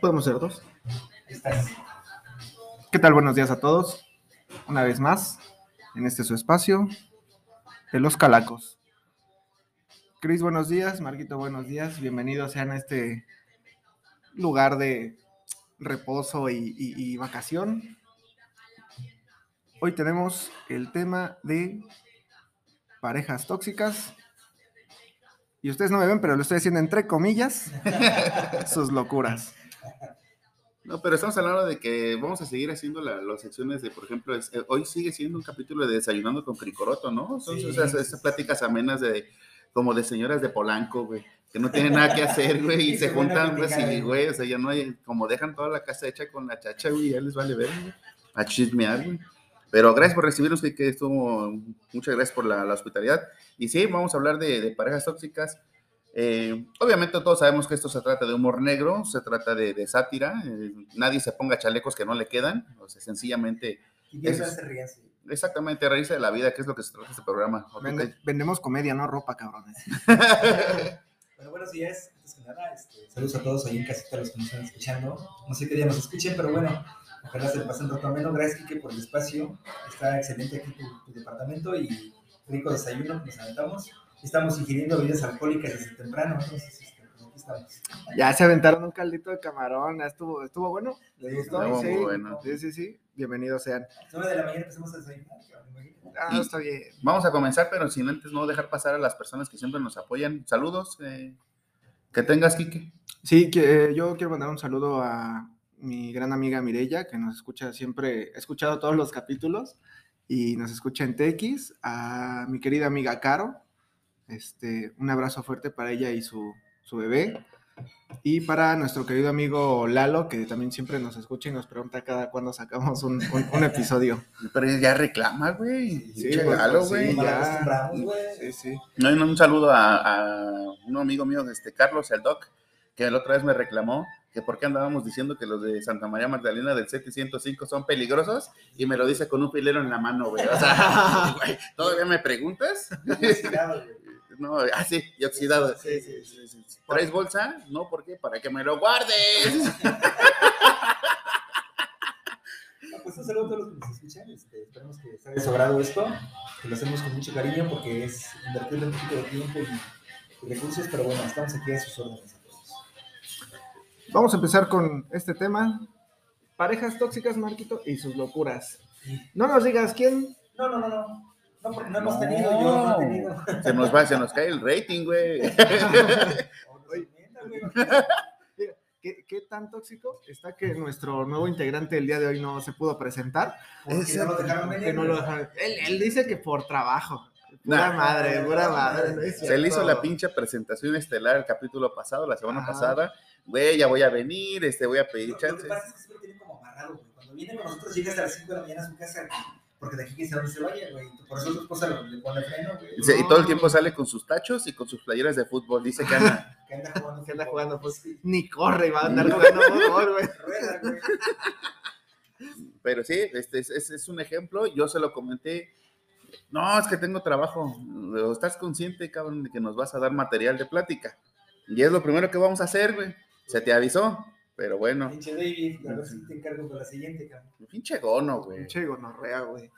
Podemos ser dos. ¿Qué tal? Buenos días a todos. Una vez más, en este su espacio, de los Calacos. Cris, buenos días. Marquito, buenos días. Bienvenidos sean a este lugar de reposo y, y vacación. Hoy tenemos el tema de parejas tóxicas. Y ustedes no me ven, pero lo estoy haciendo entre comillas, sus locuras. No, pero estamos hablando de que vamos a seguir haciendo las secciones de, por ejemplo, es- eh, hoy sigue siendo un capítulo de Desayunando con Cricoroto, ¿no? Son Sí, esas, esas pláticas amenas de, como de señoras de Polanco, güey, que no tienen nada que hacer, güey, y Y se juntan, pues, platicar, y, güey. güey, o sea, ya no hay, como dejan toda la casa hecha con la chacha, güey, ya les vale ver, güey, a chismear, güey. Pero gracias por recibirnos, que, que estuvo, muchas gracias por la, la hospitalidad. Y sí, vamos a hablar de, de parejas tóxicas. Eh, obviamente todos sabemos que esto se trata de humor negro, se trata de, de sátira, eh, nadie se ponga chalecos que no le quedan, o sea, sencillamente, Y Eso es- así. exactamente, reírse de la vida, que es lo que se trata este programa. Vendemos comedia, no ropa, cabrones. Bueno, buenos días. Antes que nada, este, saludos a todos ahí en casita, los que nos están escuchando. No sé qué día nos escuchen, pero bueno, ojalá se pasen rato ameno. Gracias, Kike, por el espacio. Está excelente aquí tu, tu departamento y rico desayuno que nos aventamos. Estamos ingiriendo bebidas alcohólicas desde temprano, entonces este, pues aquí estamos. Ya se aventaron un caldito de camarón, estuvo, estuvo bueno. ¿Les Sí, gustó? estuvo sí. muy bueno. sí, sí, sí. Bienvenidos sean. 9 de la mañana empezamos a desayunar. Ah, está bien. Vamos a comenzar, pero sin antes no dejar pasar a las personas que siempre nos apoyan. Saludos, eh, que tengas, Kike. Sí, que, eh, yo quiero mandar un saludo a mi gran amiga Mirella, que nos escucha siempre, he escuchado todos los capítulos y nos escucha en TX, a mi querida amiga Caro, este, un abrazo fuerte para ella y su, su bebé, y para nuestro querido amigo Lalo, que también siempre nos escucha y nos pregunta cada cuándo sacamos un, un- un episodio. Pero ya reclama, güey. Sí, pues, sí, güey. Ya. Sí, sí. No, un saludo a, a un amigo mío, este Carlos, el Doc, que la otra vez me reclamó que por qué andábamos diciendo que los de Santa María Magdalena del 705 son peligrosos y me lo dice con un filero en la mano, güey. O sea, güey, ¿todavía me preguntas? Güey. No, ah, sí, y oxidado. Sí, sí, sí. ¿Traes bolsa? No, ¿por qué? Para que me lo guardes. Ah, Pues un saludo a todos los que nos escuchan. Este, esperemos que les haya sobrado esto, que lo hacemos con mucho cariño porque es invertirle un poquito de tiempo y, y recursos, pero bueno, estamos aquí a sus órdenes a todos. Vamos a empezar con este tema. Parejas tóxicas, Marquito, y sus locuras. No nos digas quién. No, no, no, no. No, porque no hemos No. tenido, yo no he tenido. Se nos va, se nos cae el rating, güey. ¿Qué, qué tan tóxico está que nuestro nuevo integrante el día de hoy no se pudo presentar? Porque no lo dejaron. Que no lo dejaron- Él, él dice que por trabajo. Pura Nah. madre, pura madre. no Se le hizo la pinche presentación estelar el capítulo pasado, la semana Ajá. pasada. Güey, ya voy a venir, este, voy a pedir Lo, lo que pasa es que siempre tiene como amarrado, güey. Cuando viene con nosotros, llega hasta las 5 de la mañana a su casa, porque de aquí quién sabe dónde se vaya, güey. Por eso su esposa le pone freno, güey. Dice, Y todo el tiempo sale con sus tachos y con sus playeras de fútbol. Dice que anda. Que anda jugando. Que anda fútbol. jugando, pues, Sí, Ni corre y va a andar jugando fútbol, güey. Pero sí, este es, es- es un ejemplo. Yo se lo comenté. No, es que tengo trabajo. ¿Estás consciente, cabrón, de que nos vas a dar material de plática? Y es lo primero que vamos a hacer, güey. Se te avisó. Pero bueno, Pinche David, a ver si te encargo con la siguiente, cabrón. pinche gono, güey. Pinche gonorrea, güey.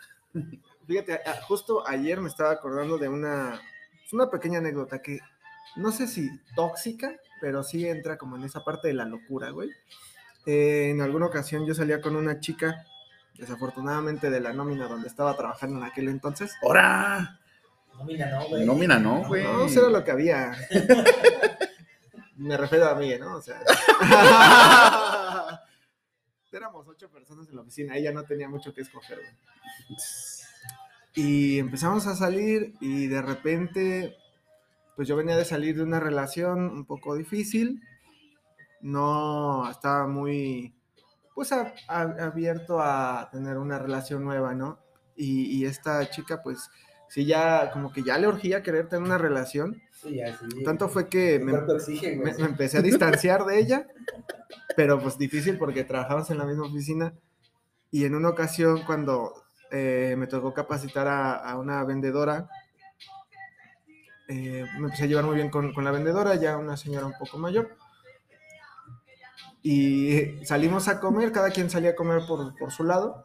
Fíjate, a- justo ayer me estaba acordando de una, es una pequeña anécdota que no sé si tóxica, pero sí entra como en esa parte de la locura, güey. Eh, en alguna ocasión yo salía con una chica, desafortunadamente de la nómina donde estaba trabajando en aquel entonces. ¡Hora! Nómina, no, güey. Nómina, no, güey. No, eso era lo que había. Me refiero a mí, ¿no? O sea. Éramos ocho personas en la oficina, ella no tenía mucho que escoger, güey. Y empezamos a salir y de repente, pues yo venía de salir de una relación un poco difícil. No estaba muy, pues a- a- abierto a tener una relación nueva, ¿no? Y, y esta chica, pues sí, ya como que ya le urgía querer tener una relación. Sí, ya, sí. Tanto fue que me, empecé a distanciar de ella, pero pues difícil porque trabajamos en la misma oficina. Y en una ocasión cuando eh, me tocó capacitar a, a una vendedora, eh, me empecé a llevar muy bien con, con la vendedora, ya una señora un poco mayor. Y salimos a comer, cada quien salía a comer por, por su lado.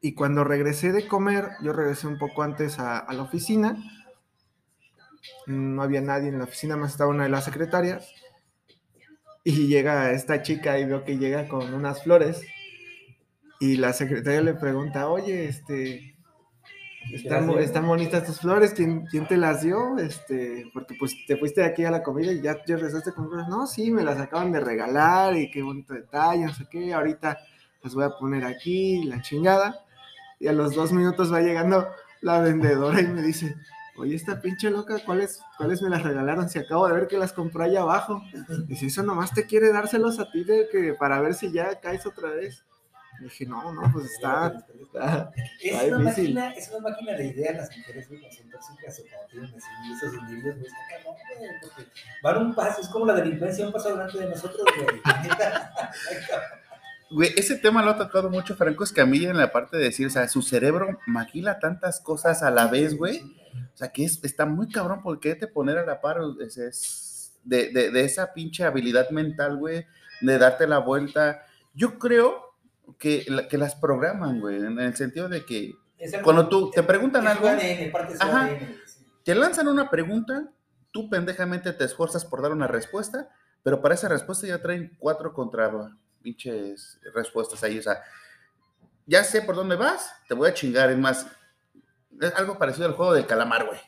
Y cuando regresé de comer, yo regresé un poco antes a, la oficina. No había nadie en la oficina, más estaba una de las secretarias. Y llega esta chica y veo que llega con unas flores. Y la secretaria le pregunta, oye, este, están bonitas tus flores, ¿Quién, quién te las dio? Este, porque pues te fuiste de aquí a la comida y ya, ya regresaste con flores. No, sí, me las acaban de regalar y qué bonito detalle, no sé qué. Ahorita las voy a poner aquí, la chingada. Y a los dos minutos va llegando la vendedora y me dice, oye, esta pinche loca, ¿cuáles, ¿cuáles me las regalaron? Si acabo de ver que las compró allá abajo. Dice, eso nomás te quiere dárselos a ti de que, para ver si ya caes otra vez. Y dije, no, no, pues está, está, Es está una, difícil. máquina, es una máquina de ideas las mujeres, güey, son tóxicas o tienen así esos individuos, güey, está cabrón, güey, porque van un paso, es como la delincuencia, un paso delante de nosotros, güey. Güey, ese tema lo ha tocado mucho Franco Escamilla en la parte de decir, o sea, su cerebro maquila tantas cosas a la vez, güey. O sea, que es, está muy cabrón porque te poner a la par es, es de, de- de esa pinche habilidad mental, güey, de darte la vuelta. Yo creo que, que las programan, güey, en el sentido de que Cuando tú- te preguntan algo- Ajá. Te lanzan una pregunta, tú pendejamente te esfuerzas por dar una respuesta, pero para esa respuesta ya traen cuatro contra pinches respuestas ahí. O sea, ya sé por dónde vas, te voy a chingar. Es más, es algo parecido al juego del calamar, güey.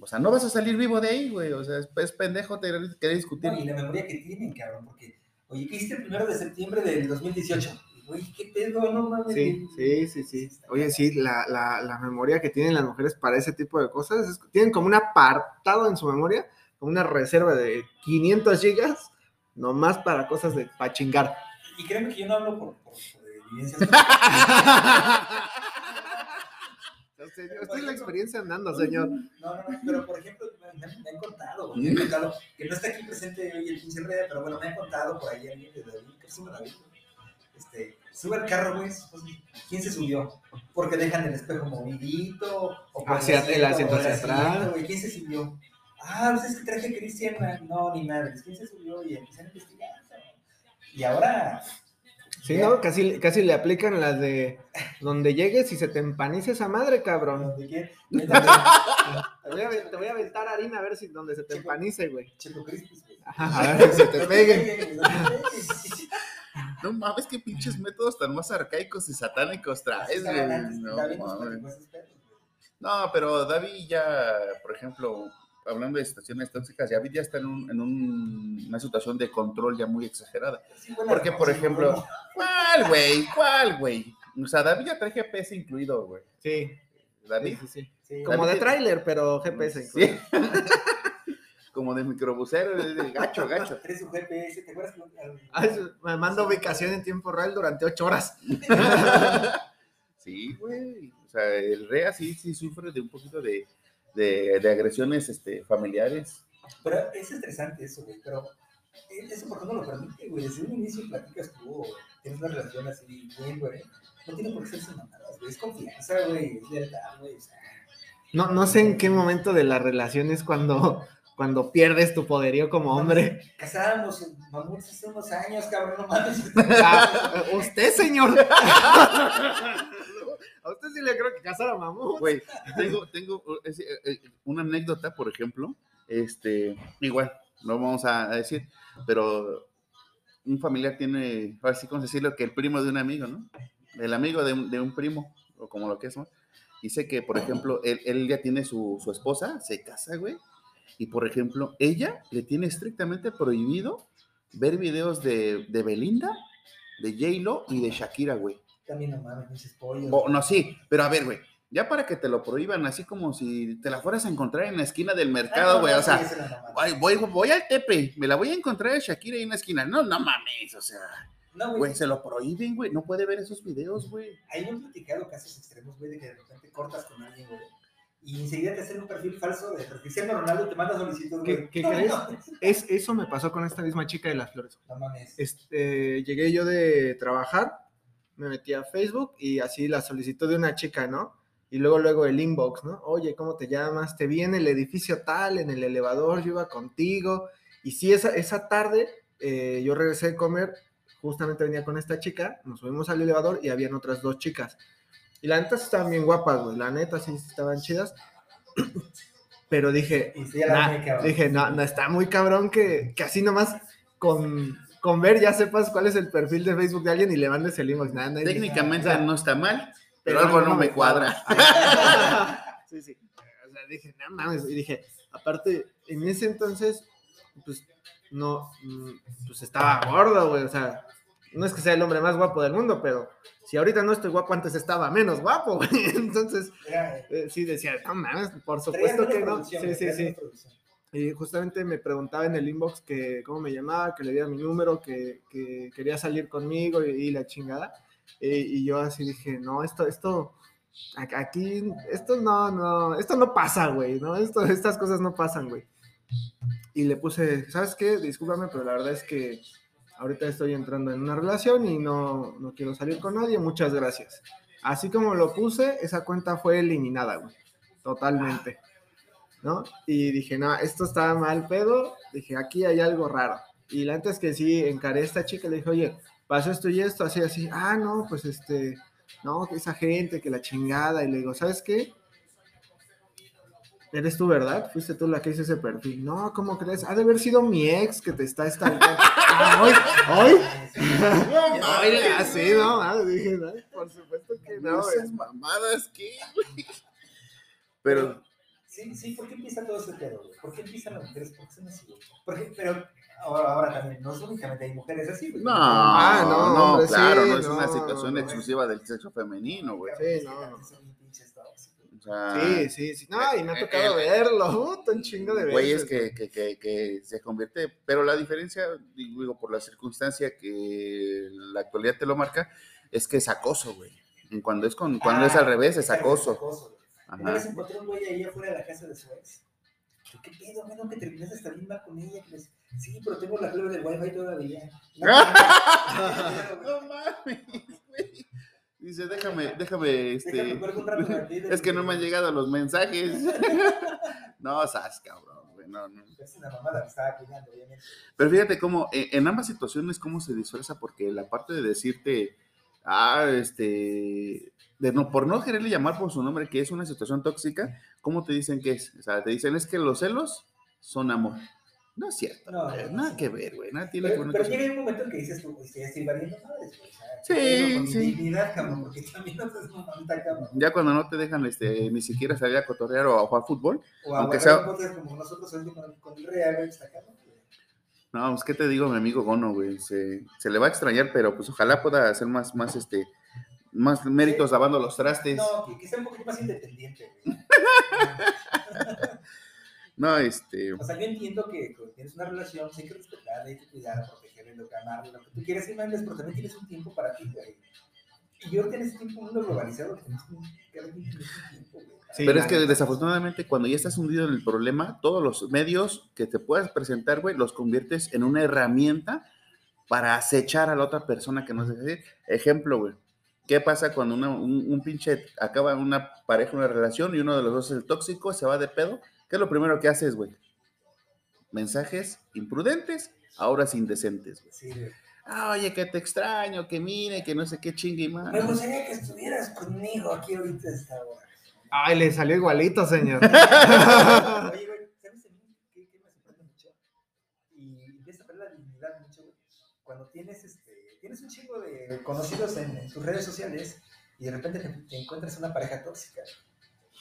O sea, no vas a salir vivo de ahí, güey. O sea, es, es pendejo te querer discutir. No, y la memoria que tienen, cabrón, porque, oye, ¿qué hiciste el primero de septiembre del 2018? Güey, ¿qué pedo? No mames. Sí, sí, sí. Oye, sí, la, la, la memoria que tienen las mujeres para ese tipo de cosas, es- tienen como un apartado en su memoria, como una reserva de 500 gigas, nomás para cosas de para chingar. Y créeme que yo no hablo por, por, por evidencias. Usted, usted es la experiencia andando, señor. No, no, no, pero por ejemplo, me, han contado, me han contado, que no está aquí presente hoy el pinche Red, pero bueno, me han contado por ahí alguien de David, que sube David, este, sube al carro, güey, pues, ¿quién se subió? Porque dejan el espejo movidito, o Hacia el asiento el hacia atrás. güey, ¿quién se subió? Ah, pues es que traje Cristian, no, ni madres, ¿quién se subió? Y empiezan a investigar. Y ahora, Sí, ¿no? Casi, casi le aplican las de donde llegues y se te empanice esa madre, cabrón. ¿dónde quién? Te voy a, te voy a aventar harina a ver si donde se te empanice, güey. Checo Crispis, güey. Ajá, A ver si se te peguen. No mames, qué pinches métodos tan más arcaicos y satánicos traes, güey. No. No, pero David ya, por ejemplo, hablando de situaciones tóxicas, David ya está en, un- en un- una situación de control ya muy exagerada. Sí, bueno, Porque, por sí, ejemplo, bueno. ¿cuál, güey? ¿Cuál, güey? O sea, David ya trae GPS incluido, güey. Sí, David. sí, sí. Sí, Como David de tráiler, pero GPS. Sí. incluido. Como de microbusero, de gacho, gacho. Trae su GPS, ¿te acuerdas? Ah, me manda ubicación en tiempo real durante ocho horas. Sí, güey. O sea, el REA sí, sí sufre de un poquito de, de, de agresiones este, familiares. Pero es estresante eso, güey. Pero eso, ¿por qué no lo permite, güey? Desde un inicio platicas tú, tienes una relación así, bien, güey. No tiene por qué ser sin mamadas, güey. Es confianza, güey. Es lealtad, güey. O sea, No, no sé en qué momento de la relación es cuando, cuando pierdes tu poderío como hombre. casábamos en mamuts hace unos años, cabrón, no mames. Ah, usted, señor. A usted sí le creo que casar a mamú. Güey, tengo, tengo eh, eh, una anécdota, por ejemplo, este, igual, no vamos a a decir, pero un familiar tiene, ahora sí, ¿cómo decirlo? Que el primo de un amigo, ¿no? El amigo de un, de un primo, o como lo que es, ¿no? Dice que, por ejemplo, él, él ya tiene su, su esposa, se casa, güey, y por ejemplo, ella le tiene estrictamente prohibido ver videos de, de Belinda, de J-Lo y de Shakira, güey. También no mames, pinches pollos. Bo- no, sí, pero a ver, güey. Ya para que te lo prohíban, así como si te la fueras a encontrar en la esquina del Ah, mercado, no, güey. no, o sea, sí, voy, voy al Tepe, me la voy a encontrar a Shakira ahí en la esquina. No, no mames, o sea, No, güey. güey, se lo prohíben, güey. No puede ver esos videos, güey. Ahí me han platicado casos extremos, güey, de que de repente cortas con alguien, güey. Y enseguida te hacen un perfil falso de Cristiano Ronaldo, te manda solicitud, ¿Qué- güey. qué crees? Es, eso me pasó con esta misma chica de las flores. No mames. Este, llegué yo de trabajar, me metí a Facebook y así la solicitud de una chica, ¿no? Y luego, luego el inbox, ¿no? Oye, ¿cómo te llamas? Te vi en el edificio tal, en el elevador, yo iba contigo. Y sí, esa, esa tarde eh, yo regresé a comer, justamente venía con esta chica, nos subimos al elevador y habían otras dos chicas. Y la neta estaban bien guapas, güey, la neta sí estaban chidas. Pero dije, sí, nah, dije, no, no, está muy cabrón que, que así nomás con, con ver ya sepas cuál es el perfil de Facebook de alguien y le mandes el inbox. Técnicamente no está mal, pero algo no me cuadra. sí, sí. O sea, dije, no mames. Y dije, aparte, en ese entonces, pues, no, mm, pues estaba gordo, güey. O sea, no es que sea el hombre más guapo del mundo, pero si ahorita no estoy guapo, antes estaba menos guapo, güey. Entonces, eh, sí decía, no mames, por supuesto que no. Sí, sí, sí. Y justamente me preguntaba en el inbox que cómo me llamaba, que le diera mi número, que, que quería salir conmigo y, y la chingada. Eh, y yo así dije, no, esto, esto, aquí, esto no, no, esto no pasa, güey, ¿no? Esto, estas cosas no pasan, güey. Y le puse, ¿sabes qué? Discúlpame, pero la verdad es que ahorita estoy entrando en una relación y no, no quiero salir con nadie, muchas gracias. Así como lo puse, esa cuenta fue eliminada, güey, totalmente. ¿No? Y dije, no, esto está mal pedo. Dije, aquí hay algo raro. Y antes que sí encaré a esta chica, le dije, oye, pasó esto y esto, así, así. Ah, no, pues este, no, esa gente, que la chingada. Y le digo, ¿sabes qué? Eres tú, ¿verdad? Fuiste tú la que hizo ese perfil. No, ¿cómo crees? Ha de haber sido mi ex que te está stalkeando. ah, hoy, hoy. Hoy, así, no, ah, dije, no, por supuesto que no. Esas mamadas, ¿qué, güey? Pero, Sí, sí, ¿por qué empieza todo ese pedo, güey? ¿Por qué empiezan las mujeres? ¿Por qué son así, güey? Pero ahora, ahora también, no es únicamente hay mujeres así, güey. no, Ah, no, no, hombre, claro, sí, no es no, una situación no. exclusiva del sexo femenino, güey. Sí, no, Sí, sí, sí. No, y me ha Eh, tocado eh, verlo. puta, un chingo de veces. güeyes que, que, que, que se convierte, pero la diferencia, digo, por la circunstancia que la actualidad te lo marca, es que es acoso, güey. Cuando es con, cuando Ah, es al revés, es acoso. Una vez encontré un güey ahí afuera de la casa de su ex. Yo, ¿Qué pedo? ¿No que terminaste hasta bien mal con ella? Que les- Sí, pero tengo la clave del wifi todavía. No, No mames, güey. Dice, déjame, déjame, este. Déjame. Es que no me han llegado los mensajes. No, sas, cabrón, güey. No, no. Es una mamada, me estaba cuidando, obviamente. Pero fíjate cómo, eh, en ambas situaciones, cómo se disfraza, porque la parte de decirte, ah, este, de no, por no quererle llamar por su nombre, que es una situación tóxica, ¿cómo te dicen que es? O sea, te dicen es que los celos son amor. No es cierto, No, no, nada no. que ver, güey, nada tiene Pero, pero llega un momento en que dices tú, pues ya estoy valiendo madres, güey. Sí, ¿qué pedo con sí. Dignidad, cabrón, porque también no seas mamita, cabrón. Ya cuando no te dejan este, ni siquiera salir a cotorrear o a jugar fútbol, O Aunque aguantar sea- como nosotros con, con el Real, está cabrón. No, pues qué te digo, mi amigo Gono, güey, se, se le va a extrañar, pero pues ojalá pueda hacer más, más, este, más méritos lavando los trastes. No, que, que sea un poquito más independiente, güey. No, este, O sea, yo entiendo que cuando tienes una relación, sí hay que respetarla, hay que cuidarla, protegerla, lo que amarla, lo que tú quieras y mandes, pero también tienes un tiempo para ti, güey. Y yo ahorita en este tiempo mundo globalizado, tenemos un, cada quien tiene su tiempo, güey. Sí, Pero la es que desafortunadamente cuando ya estás hundido en el problema, todos los medios que te puedas presentar, güey, los conviertes en una herramienta para acechar a la otra persona que no se decir. Ejemplo, güey. ¿Qué pasa cuando una- un, un pinche acaba una pareja, una relación y uno de los dos es el tóxico, se va de pedo? ¿Qué es lo primero que haces, güey? Mensajes imprudentes, ahora indecentes, güey. Sí, güey. Ah, oye, que te extraño, que mire, que no sé qué chingue y más. Me gustaría que estuvieras conmigo aquí ahorita a esta hora. Ay, le salió igualito, señor. Oye, güey, ¿sabes a mí qué, qué me sorprende mucho? Y empieza a ver la dignidad mucho, güey. Cuando tienes, este, tienes un chingo de conocidos en, en tus redes sociales y de repente te, te encuentras una pareja tóxica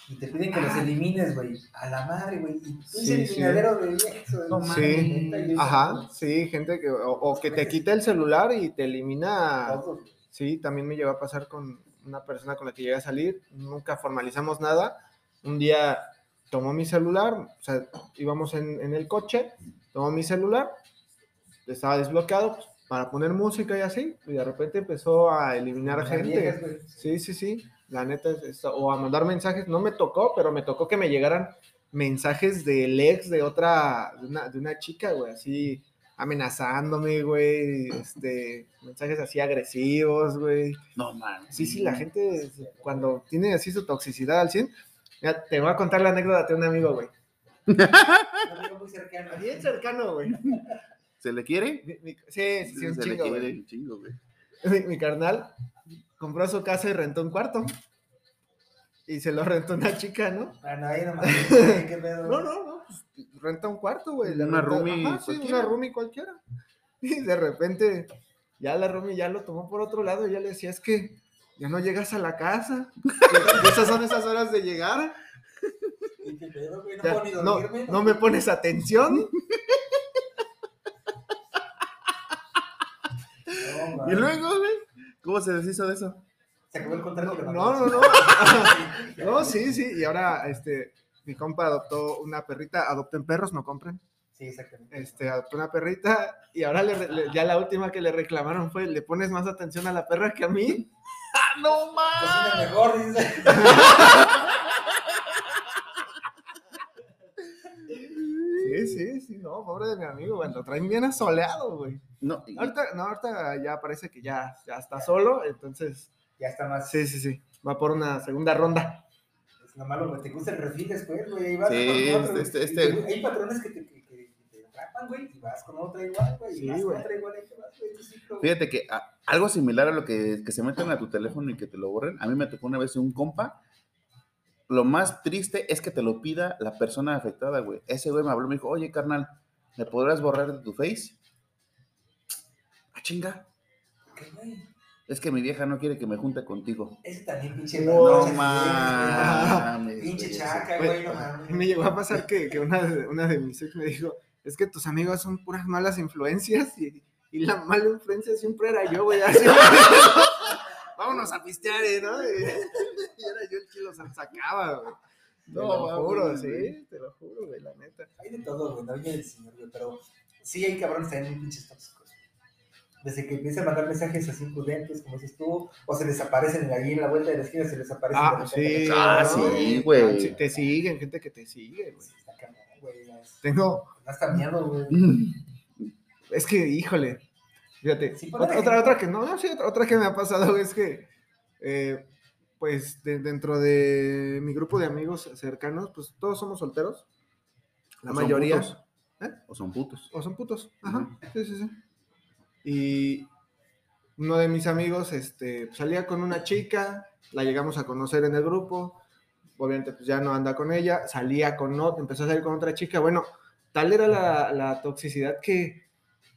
y te piden que los elimines, güey. A la madre, güey. Y tú Sí, eres sí. de viejo. No Sí, eso, Ajá, sí, gente que, o, o que te quita el celular y te elimina. todo. Sí, también me llegó a pasar con una persona con la que llegué a salir, nunca formalizamos nada. Un día tomó mi celular, o sea, íbamos en, en el coche, tomó mi celular, estaba desbloqueado pues, para poner música y así, y de repente empezó a eliminar Las gente. viejas. Sí, sí, sí. La neta, es- es- o a mandar mensajes, no me tocó, pero me tocó que me llegaran mensajes del ex de otra, de una, de una chica, güey, así amenazándome, güey, este, mensajes así agresivos, güey. No, man. Sí, sí, la gente cuando tiene así su toxicidad al 100, ya te voy a contar la anécdota de un amigo, güey. Un amigo muy cercano. Bien cercano, güey. ¿Se le quiere? Mi- mi- sí, sí, sí, un Se le chingo, quiere güey. un chingo, güey. Mi, mi carnal compró su casa y rentó un cuarto. Y se lo rentó una chica, ¿no? Ah, no, ahí nomás. ¿Qué pedo? No, no, no. pues, renta un cuarto, güey. Una renta- roomie Ajá, sí, una roomie cualquiera. Y de repente, ya la roomie ya lo tomó por otro lado y ya le decía, es que ya no llegas a la casa. Esas son esas horas de llegar. ¿Y ¿Qué pedo, güey? No Ya, puedo ni no, dormirme. no me pones atención. No, Y luego, güey, ¿cómo se deshizo de eso? Se acabó el contrato. No, no, no. Sí. No, sí, sí. Y ahora, este, mi compa adoptó una perrita. Adopten perros, no compren. Sí, exactamente. Este, adoptó una perrita y ahora le- le- ya la última que le reclamaron fue, ¿le pones más atención a la perra que a mí? ¡Ah, no más! mejor, dice. Sí, sí, sí, no, pobre de mi amigo, güey, lo traen bien asoleado, güey. No, y- Ahorita, no, ahorita ya parece que ya, ya está solo, entonces, Ya está más. sí, sí, sí, va por una segunda ronda. Es lo malo, güey. Te gusta el refil después, güey. Ahí vas Sí, con otro, este- este- Y Hay patrones que te, que, que- que te atrapan, güey. Y vas con otra igual, güey. Sí, y vas con otra igual. Ahí te vas, güey. tu ciclo, güey. Fíjate que a- algo similar a lo que, que se meten a tu teléfono y que te lo borren, a mí me tocó una vez un compa. Lo más triste es que te lo pida la persona afectada, güey. Ese güey me habló y me dijo, oye, carnal, ¿me podrás borrar de tu face? Ah, chinga. ¿Qué, güey? Es que mi vieja no quiere que me junte contigo. Ese también, pinche. Wow. No mames. Pinche chaca, Güey, güey. No mames. Me llegó a pasar que, que una, de, una de mis ex me dijo, es que tus amigos son puras malas influencias y, y la mala influencia siempre era yo, güey. así. Vámonos a pistear, ¿eh? ¿no? Y, y era yo el que los sacaba, güey. Te No, lo mames, juro, sí, te lo juro, güey, la neta. Hay de todo, güey. No viene del señor, güey. Pero sí hay cabrones también muy pinches tóxicos. Desde que empiezan a mandar mensajes así imprudentes, como dices tú, o se desaparecen ahí en la vuelta de la esquina, se les aparecen. de Ah, repente. sí. Ah, ¿no? sí, güey. Sí, Te siguen, gente que te sigue, güey. Está cabrón, güey. ya es- Tengo, hasta miedo, güey. es que, híjole, fíjate, Sí, otra, otra que no, no, sí, otra, otra que me ha pasado es que, eh, pues, de- dentro de mi grupo de amigos cercanos, pues, todos somos solteros, la ¿O son mayoría, putos? ¿eh? ¿O son putos? o son putos, ajá, sí, sí, sí. Y uno de mis amigos, este, salía con una chica, la llegamos a conocer en el grupo, obviamente, pues, ya no anda con ella, salía con otra, empezó a salir con otra chica, bueno, tal era la, la toxicidad que,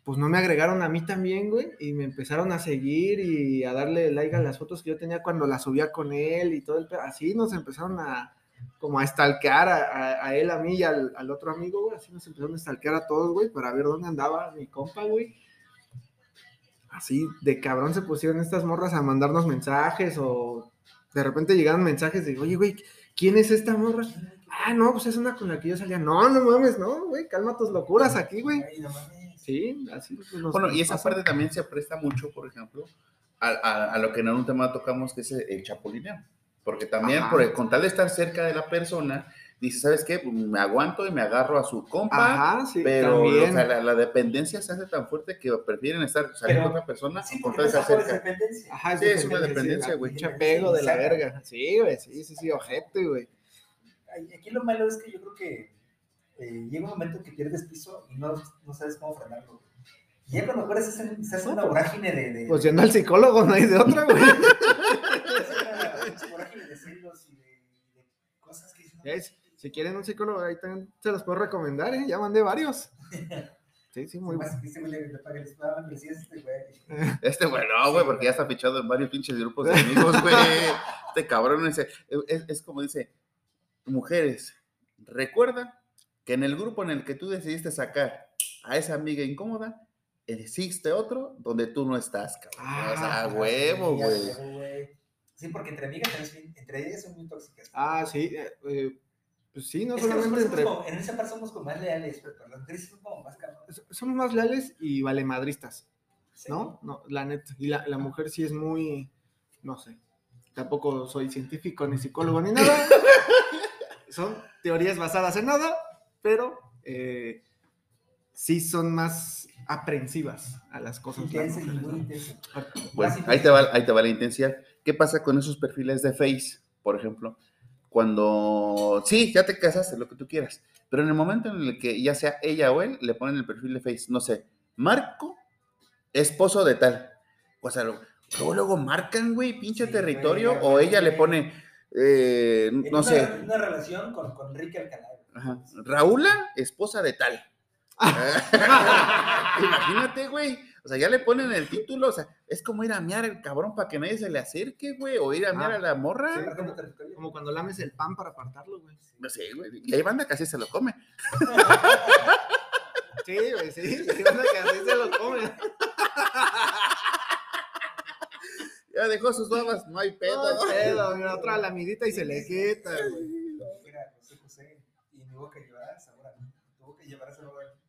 pues, no me agregaron a mí también, güey, y me empezaron a seguir y a darle like a las fotos que yo tenía cuando las subía con él y todo el... Así nos empezaron a, como a stalkear a, a- a él, a mí y al, al otro amigo, güey, así nos empezaron a stalkear a todos, güey, para ver dónde andaba mi compa, güey. Así de cabrón se pusieron estas morras a mandarnos mensajes o de repente llegaron mensajes de, oye, güey, ¿quién es esta morra? Ah, no, pues es una con la que yo salía. No, no mames, no, güey, calma tus locuras aquí, güey. Ay, no mames. Sí, así nos- Bueno, y nos esa pasa. parte también se presta mucho, por ejemplo, a, a- a lo que en un tema tocamos, que es el, el chapulineo. Porque también, Ajá. por el- con tal de estar cerca de la persona, dice, ¿sabes qué? Pues me aguanto y me agarro a su compa, Ajá, sí, pero o sea, la, la dependencia se hace tan fuerte que prefieren estar salir Pero- con otra persona Sí, con tal de es dependencia. Ajá, Sí, es una dependencia, sí, güey. Pinche apego de la verga. Sí, güey, sí, sí, sí, ojete, güey. Aquí lo malo es que yo creo que eh, llega un momento en que pierdes piso y no, no sabes cómo frenarlo. Y ya cuando acuerdas se hace, se hace una vorágine de... de Pues yendo al psicólogo no hay de otra, güey. hace una vorágine de celos y de, de cosas que es, Si quieren un psicólogo, ahí también se los puedo recomendar, ¿eh? Ya mandé varios. Sí, sí, muy bueno. este güey este. Este no, güey, porque ya está fichado en varios pinches grupos de amigos, güey. Este cabrón es, es, es como dice, mujeres, recuerda que en el grupo en el que tú decidiste sacar a esa amiga incómoda, existe otro donde tú no estás, cabrón. o sea, Ah, huevo, güey. Sí, porque entre amigas, entre ellas son muy tóxicas. Ah, sí. eh, eh, pues sí, no Es solamente entre. como- en esa parte somos como más leales, pero las mujeres son como más cabronas. Somos más leales y valemadristas, Sí. ¿no? No, la neta. Y la, la mujer sí es muy. No sé. Tampoco soy científico ni psicólogo ni nada. Son teorías basadas en nada, pero eh, sí son más aprensivas a las cosas. las Intensa y mujeres, muy ¿no? Bueno, Más ahí te, va, ahí te va la intensidad. ¿Qué pasa con esos perfiles de Face, por ejemplo? Cuando, sí, ya te casaste, lo que tú quieras, pero en el momento en el que ya sea ella o él, le ponen el perfil de Face, no sé, Marco, esposo de tal. O sea, luego, luego marcan, güey, pinche Sí, territorio, güey, o ella le pone, eh, no una, sé, Una relación con, con Ricky Alcalá. Güey. ajá, Raúla, esposa de tal. Imagínate, güey. O sea, ya le ponen el título, o sea, es como ir a mear el cabrón para que nadie se le acerque, güey, o ir a mear Ah, a la morra. Sí, territorio. Como cuando lames el pan para apartarlo, güey. No sé, güey. Y hay banda que así se lo come. Sí, güey, sí. sí, banda que así se lo come. Ya dejó sus babas, no hay pedo. No hay pedo, mira, otra lamidita y se le quita, güey. Mira, José José, y mi boca llevará sabor a mí. Tu boca llevará sabor a mí.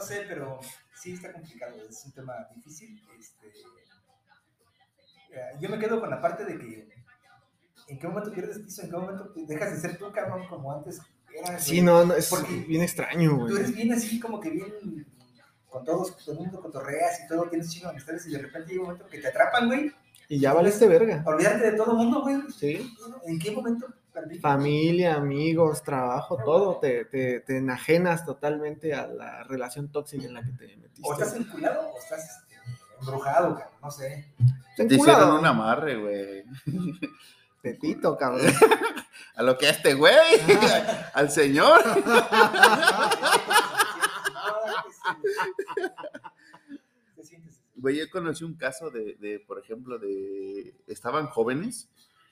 No sé, pero sí está complicado, es un tema difícil. Este, eh, yo me quedo con la parte de que en qué momento pierdes piso, en qué momento dejas de ser tú, cabrón, como antes eras. Sí, güey. no, no, es Porque bien extraño, Tú eres güey. bien así, como que bien con todos, todo el mundo cotorreas y todo, tienes chingo de amistades y de repente llega un momento que te atrapan, güey. Y ya valiste verga. Olvidarte de todo el mundo, güey. Sí. ¿En qué momento? Familia, amigos, trabajo, todo. Te, te, te enajenas totalmente a la relación tóxica en la que te metiste. O estás vinculado o estás este, embrujado, cabrón, no sé. Te Enculado. hicieron un amarre, güey. Pepito, cabrón. A lo que a este güey, al señor. Güey, yo conocí un caso de, de, por ejemplo, de. Estaban jóvenes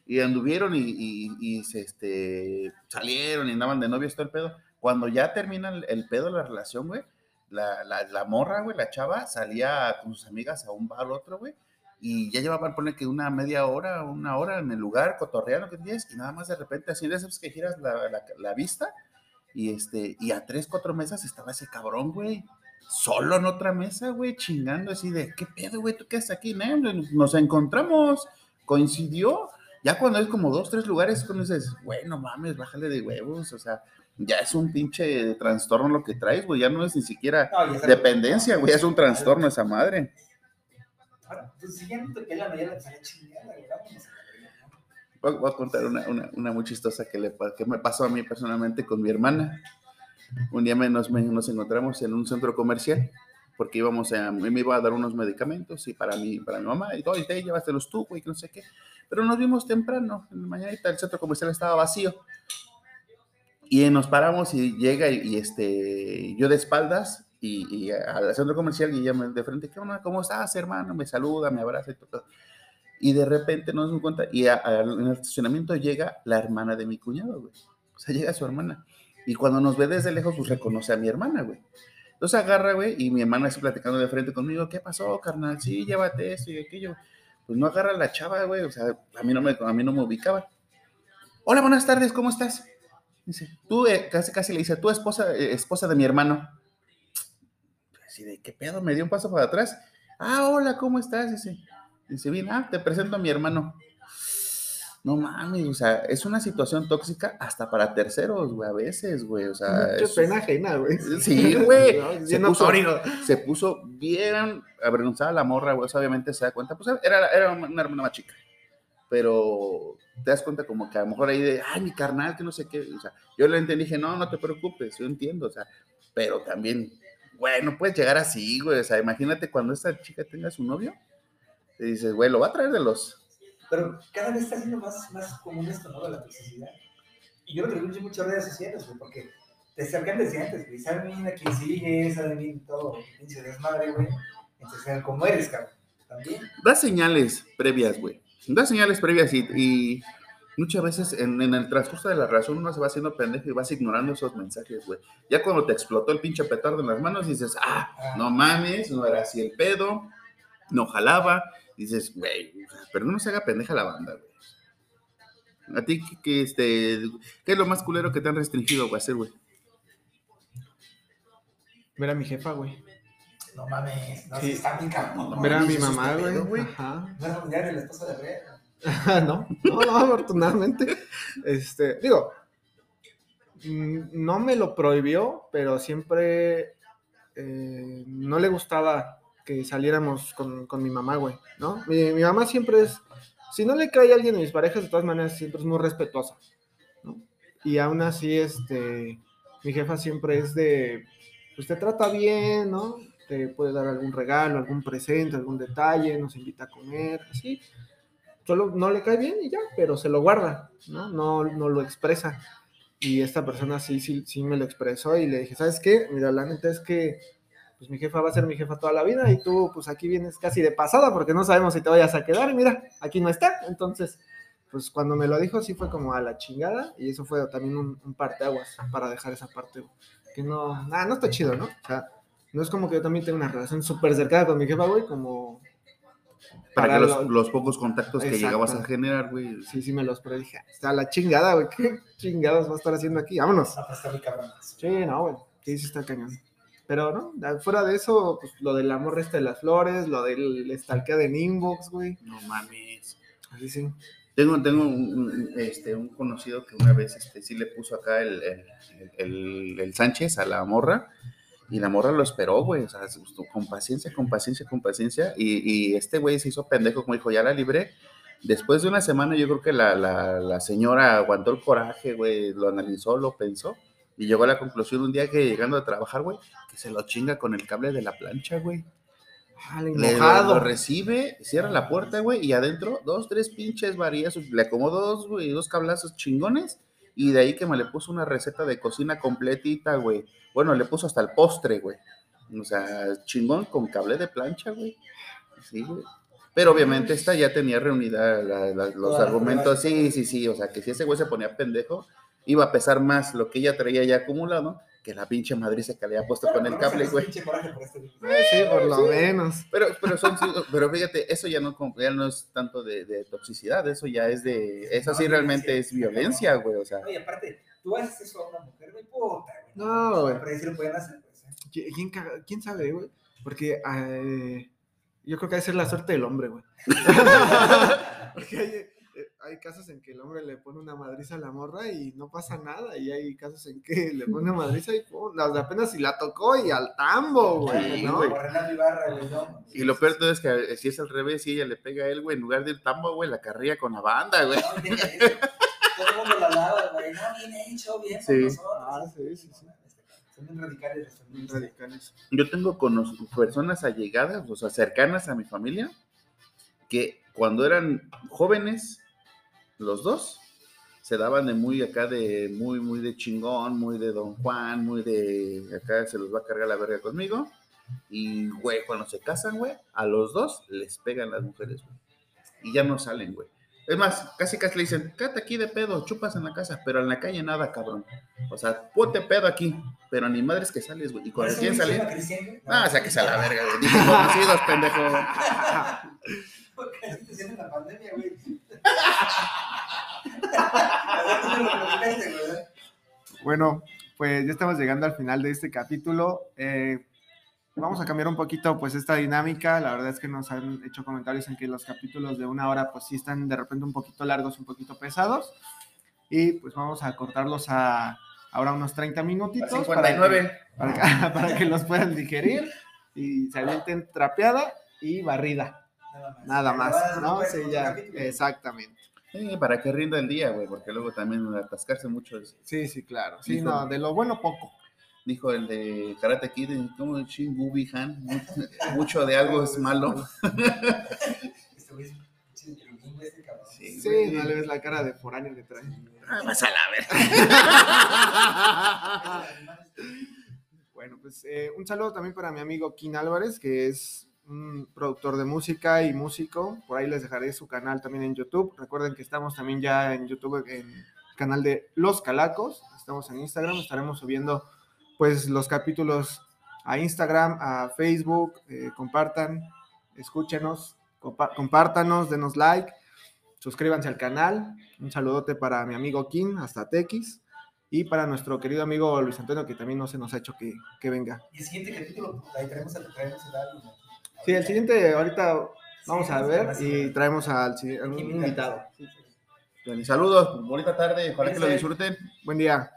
y anduvieron y, y- y se este, salieron y andaban de novios todo el pedo. Cuando ya termina el, el pedo, la relación, güey, la, la, la morra, güey, la chava, salía con sus amigas a un bar otro, güey, y ya llevaban, pone que una media hora, una hora en el lugar, cotorreando, que tienes, y nada más de repente, así de esas que giras la, la, vista, y este, y a tres, cuatro mesas estaba ese cabrón, güey solo en otra mesa, güey, chingando así de, ¿qué pedo, güey? ¿Tú qué haces aquí? No, nos encontramos, coincidió. Ya cuando es como dos, tres lugares, cuando dices, güey, no mames, bájale de huevos, o sea, ya es un pinche trastorno lo que traes, güey, ya no es ni siquiera No, dependencia, güey, es un trastorno esa madre. Ahora, Pues. Voy, a contar una, una, una muy chistosa que, le, que me pasó a mí personalmente con mi hermana. Un día me- nos, me- nos encontramos en un centro comercial porque íbamos a, me iba a dar unos medicamentos y para mi, para mi mamá, y todo, y te llévaselos tú, güey, que no sé qué. Pero nos vimos temprano, en la mañanita, el centro comercial estaba vacío. Y nos paramos y llega y, y, este, yo de espaldas y, y al centro comercial y ella me de frente, ¿qué onda? ¿Cómo estás, hermano? Me saluda, me abraza y todo. Y de repente nos damos cuenta, y a- a- en el estacionamiento llega la hermana de mi cuñado, güey. O sea, llega su hermana. Y cuando nos ve desde lejos, pues reconoce a mi hermana, güey. Entonces agarra, güey, y mi hermana está platicando de frente conmigo, ¿qué pasó, carnal? Sí, llévate esto y aquello. Pues no agarra la chava, güey, o sea, a mí no me, a mí no me ubicaba. Hola, buenas tardes, ¿cómo estás? Dice, tú, eh, casi, casi le dice, tú esposa, eh, esposa de mi hermano. Así de, ¿qué pedo? Me dio un paso para atrás. Ah, hola, ¿cómo estás? Dice, dice, bien, ah, te presento a mi hermano. No mames, o sea, es una situación tóxica hasta para terceros, güey, a veces, güey, o sea. Qué es- pena ajena, güey. Sí, güey. No, Se puso- notorio. se puso bien avergonzada la morra, güey. o sea, obviamente se da cuenta, pues era, era una hermana más chica. Pero te das cuenta como que a lo mejor ahí de, ay, mi carnal, que no sé qué. O sea, yo le entendí, dije, no, no te preocupes, yo entiendo, o sea, pero también, güey, no puedes llegar así, güey. O sea, imagínate cuando esta chica tenga su novio, te dices, güey, lo va a traer de los. Pero cada vez está siendo más, más común esto, ¿no? De la toxicidad. Y yo lo atribuyo mucho a redes sociales, güey, porque te acercan desde antes, güey. Saben bien a quién sigue, saben bien todo, pinche desmadre, güey. Entonces, saben cómo eres, cabrón. También. Da señales previas, güey. Da señales previas y, y muchas veces en, en el transcurso de la razón uno se va haciendo pendejo y vas ignorando esos mensajes, güey. Ya cuando te explotó el pinche petardo en las manos dices, ah, Ah, no mames, no era así el pedo, no jalaba. Dices, güey, pero no se haga pendeja la banda, güey. A ti, ¿qué, qué, este, ¿qué es lo más culero que te han restringido, güey, hacer, güey? Ver a mi jefa, güey. No mames, no, Sí. está bien cabrón. Ver a mi mamá, güey. güey. Ajá. No es familiar de la esposa de Red. no, no, no, afortunadamente. Este, digo, mm, no me lo prohibió, pero siempre eh, no le gustaba que saliéramos con, con mi mamá, güey, ¿no? Mi, mi mamá siempre es, si no le cae a alguien de mis parejas, de todas maneras siempre es muy respetuosa, ¿no? Y aún así, este, mi jefa siempre es de, pues te trata bien, ¿no? te puede dar algún regalo, algún presente, algún detalle, nos invita a comer, así. Solo no le cae bien y ya, pero se lo guarda, ¿no? No, no lo expresa. Y esta persona sí, sí, sí me lo expresó y le dije, ¿sabes qué? Mira, la neta es que pues mi jefa va a ser mi jefa toda la vida y tú pues aquí vienes casi de pasada porque no sabemos si te vayas a quedar y mira, aquí no está. Entonces, pues cuando me lo dijo sí fue como a la chingada y eso fue también un, un parteaguas para dejar esa parte que no, nada, no está chido, ¿no? O sea, no es como que yo también tengo una relación súper cercana con mi jefa, güey, como... Para, para que los, lo- los pocos contactos que Exacto. llegabas a generar, güey. Sí, sí me los pero dije, está la chingada, güey, ¿qué chingados va a estar haciendo aquí? Vámonos. Ah, pues está muy cabrón. Sí, no, güey. Sí, sí está cañón. Pero, ¿no? Da- Fuera de eso, pues, lo del amor este de las flores, lo del stalkeo en inbox, güey. No mames. Así sí. Tengo, tengo un, un- este, un conocido que una vez este, sí le puso acá el, el, el- el Sánchez a la morra y la morra lo esperó, güey, o sea, con paciencia, con paciencia, con paciencia y, y este güey se hizo pendejo, como dijo, ya la libré. Después de una semana yo creo que la, la, la señora aguantó el coraje, güey, lo analizó, lo pensó y llegó a la conclusión un día que llegando a trabajar, güey, que se lo chinga con el cable de la plancha, güey. Ah, le lo, mojado. lo recibe, cierra la puerta, güey, y adentro dos, tres pinches varillas, le acomodó dos, güey, dos cablazos chingones, y de ahí que me le puso una receta de cocina completita, güey. Bueno, le puso hasta el postre, güey. O sea, chingón con cable de plancha, güey. Sí, güey. Pero obviamente esta ya tenía reunida la- la- los argumentos, sí, sí, sí, o sea, que si ese güey se ponía pendejo, iba a pesar más lo que ella traía ya acumulado que la pinche madriza que le había puesto con el cable, güey. este. Eh, sí, por lo menos. Pero, pero, son, pero fíjate, eso ya no, ya no es tanto de, de toxicidad, eso ya es de, eso sí No, realmente es violencia, güey, o sea, Oye, aparte, tú haces eso a una mujer, güey, puta, güey. No, güey. Pero ahí sí lo pueden hacer, pues. ¿eh? ¿Qui- ¿Quién, caga- quién sabe, güey? Porque eh, yo creo que ha de ser la suerte del hombre, güey. Porque hay, casos en que el hombre le pone una madriza a la morra y no pasa nada. Y hay casos en que le pone una madriza y apenas si la tocó y al tambo, güey, Sí, ¿no? güey. Y lo peor de todo es que eh, si es al revés, si ella le pega a él, güey, en lugar del tambo, güey, la carrilla con la banda, güey. No. Todo el mundo la alaba, güey. No, bien hecho, bien Sí. nosotros. Ah, sí, sí, sí. Son bien radicales feministas. radicales. Yo tengo cono- personas allegadas, o sea, cercanas a mi familia, que cuando eran jóvenes, los dos, se daban de muy acá de, muy, muy de chingón, muy de Don Juan, muy de, acá se los va a cargar la verga conmigo. Y, güey, cuando se casan, güey, a los dos les pegan las mujeres, güey. Y ya no salen, güey. Es más, casi casi le dicen, quédate aquí de pedo, chupas en la casa, pero en la calle nada, cabrón. O sea, ponte pedo aquí, pero ni madres que sales, güey. Y ¿Por cuando quieren salir? Ah, o sea, que se a la verga, güey. Dije conocidos, pendejo. Porque la pandemia, güey. Bueno, pues ya estamos llegando al final de este capítulo. Eh, vamos a cambiar un poquito pues esta dinámica. La verdad es que nos han hecho comentarios en que los capítulos de una hora pues sí están de repente un poquito largos, un poquito pesados. Y pues vamos a cortarlos a ahora unos 30 minutitos. para que- 59. Para que, para que los puedan digerir y se avienten trapeada y barrida. Nada más. Nada más, ¿no? después Sí, ya, exactamente. Sí, para que rinda el día, güey, porque luego también atascarse mucho es- Sí, sí, claro. Sí, Hijo. no, de lo bueno poco. Dijo el de Karate Kid, como Shin Bubi Han, mucho de algo es malo. Este este. Sí, Sí, no le ves la cara de foráneo que trae. Ah, vas a la verga. Bueno, pues eh, un saludo también para mi amigo Kin Álvarez, que es un productor de música y músico. Por ahí les dejaré su canal también en YouTube. Recuerden que estamos también ya en YouTube en el canal de Los Calacos. Estamos en Instagram, estaremos subiendo pues los capítulos a Instagram, a Facebook. eh, compartan, escúchenos, compártanos, denos like, suscríbanse al canal. Un saludote para mi amigo Kin, hasta Tequis. Y para nuestro querido amigo Luis Antonio, que también no se nos ha hecho que, que venga. Y el siguiente capítulo, ahí traemos traemos el álbum. Sí, el siguiente ahorita vamos Sí, a ver y traemos al si- a un Invitado. Saludos, bonita tarde, ojalá que lo disfruten. Buen día.